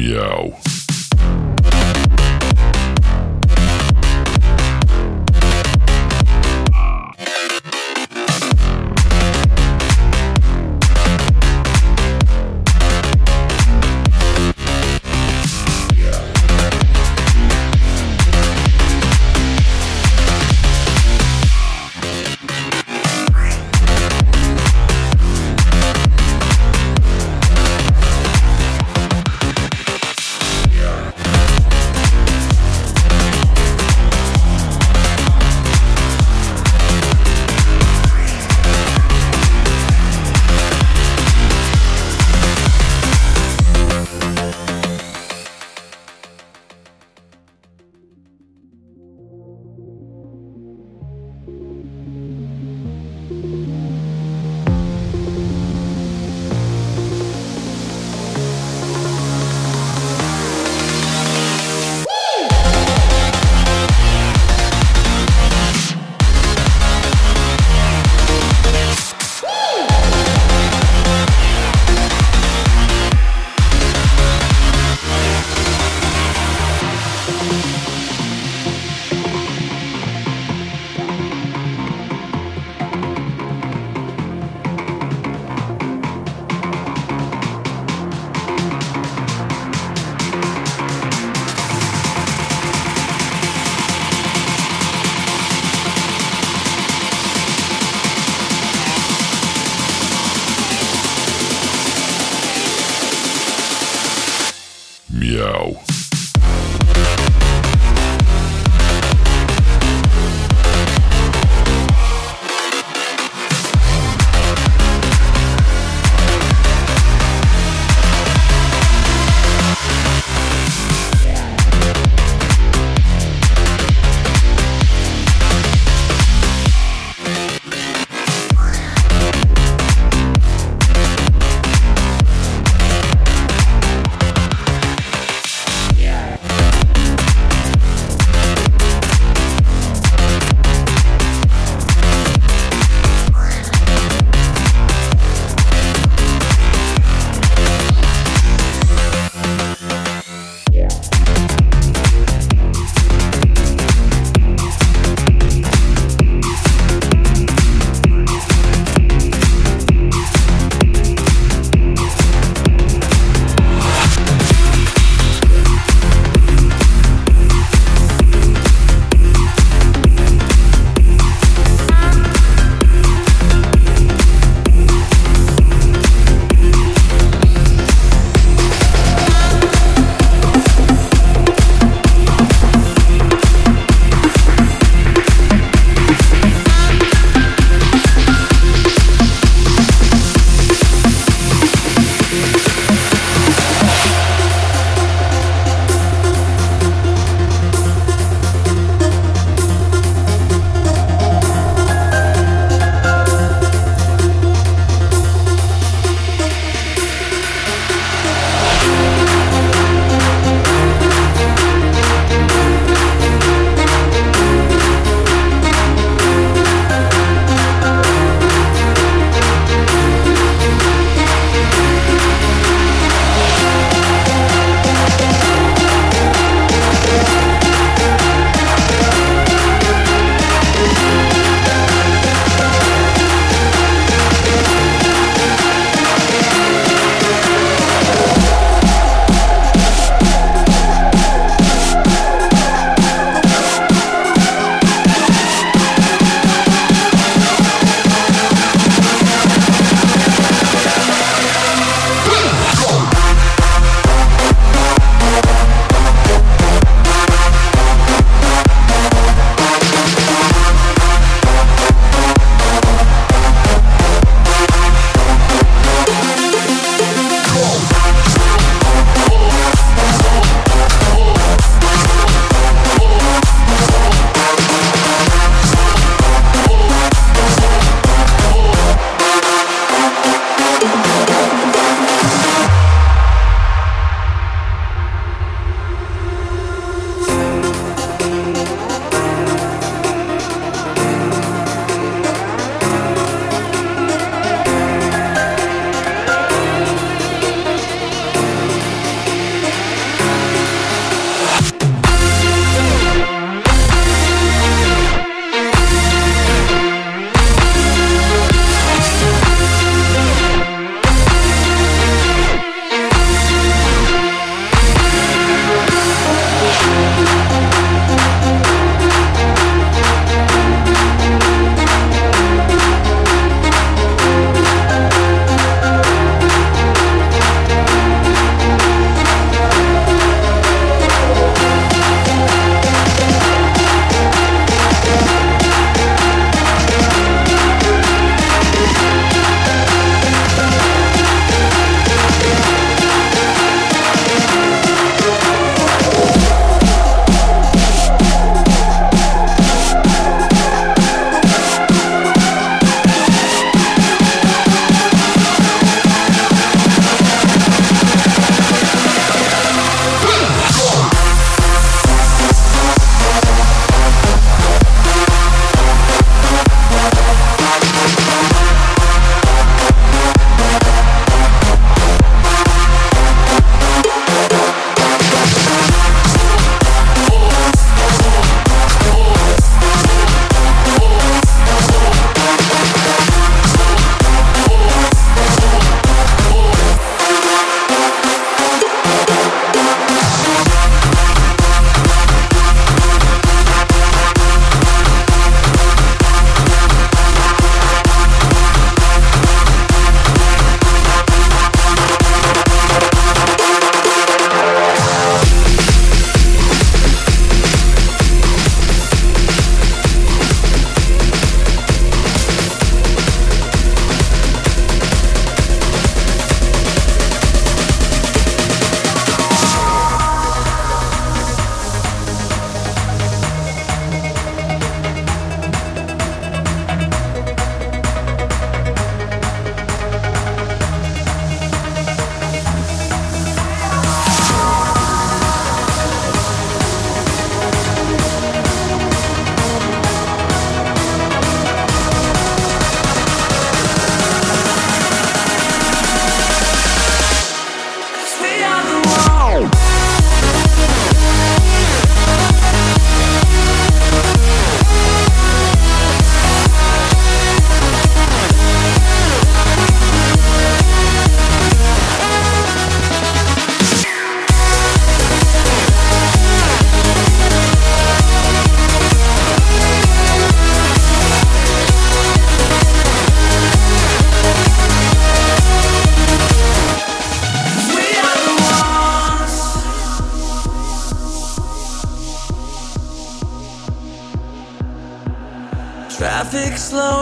Meow.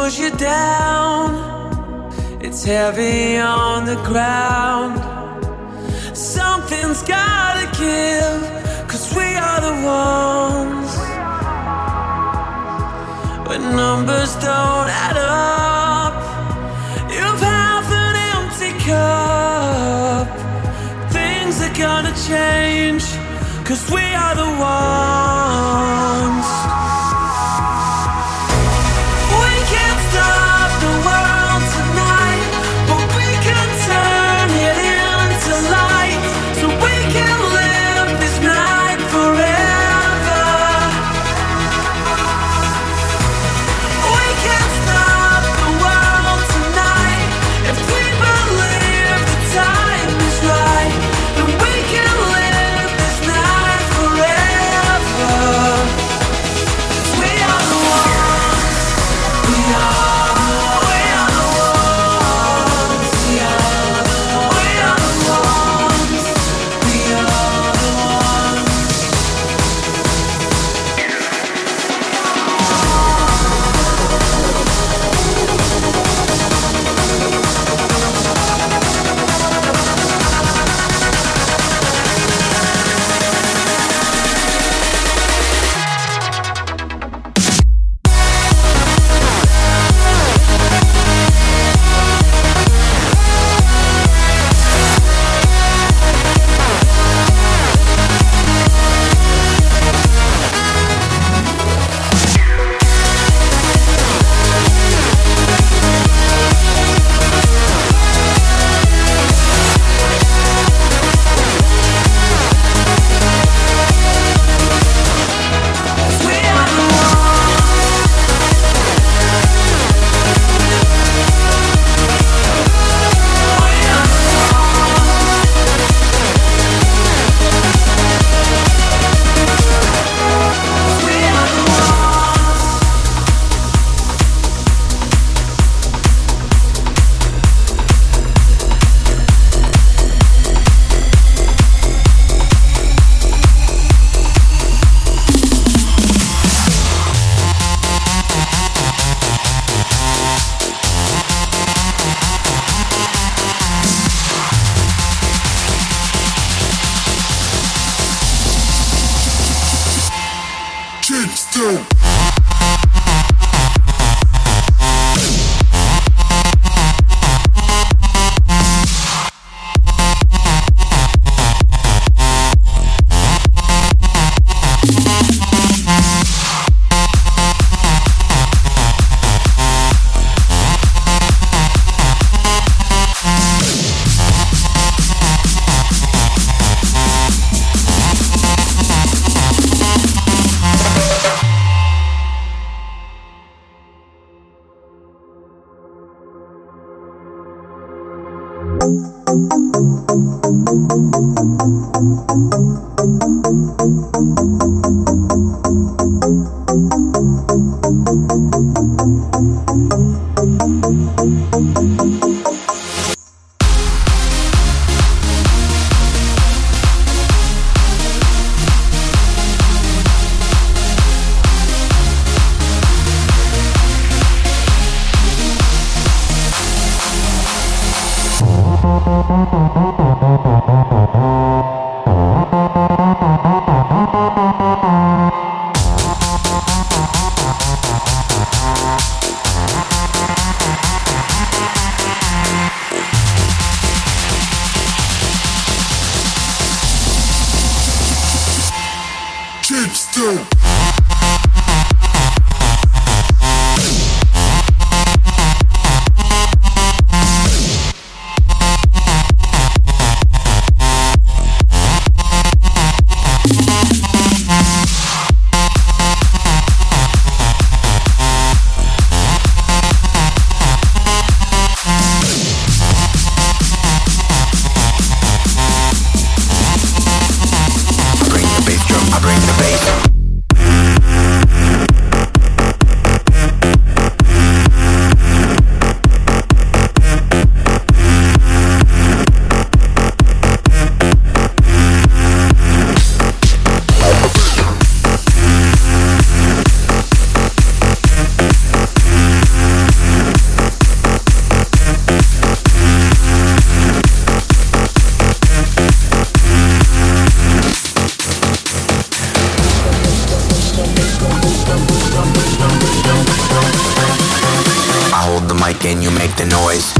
pulls you down, it's heavy on the ground. Something's gotta give, cause we are the ones. When numbers don't add up, you've half an empty cup. Things are gonna change, cause we are the ones. and you make the noise.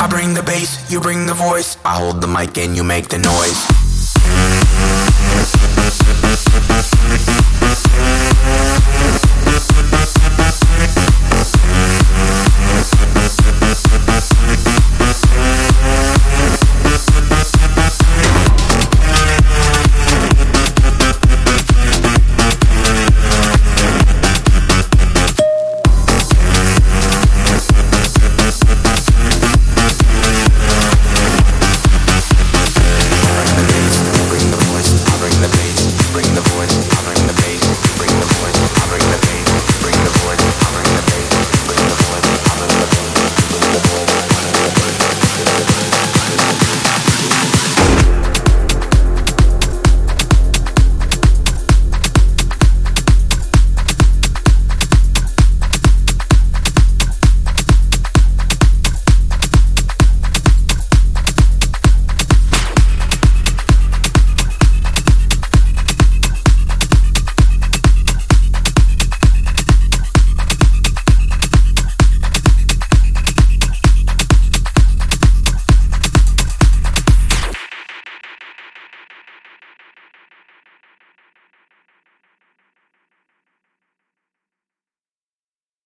I bring the bass, you bring the voice I hold the mic and you make the noise.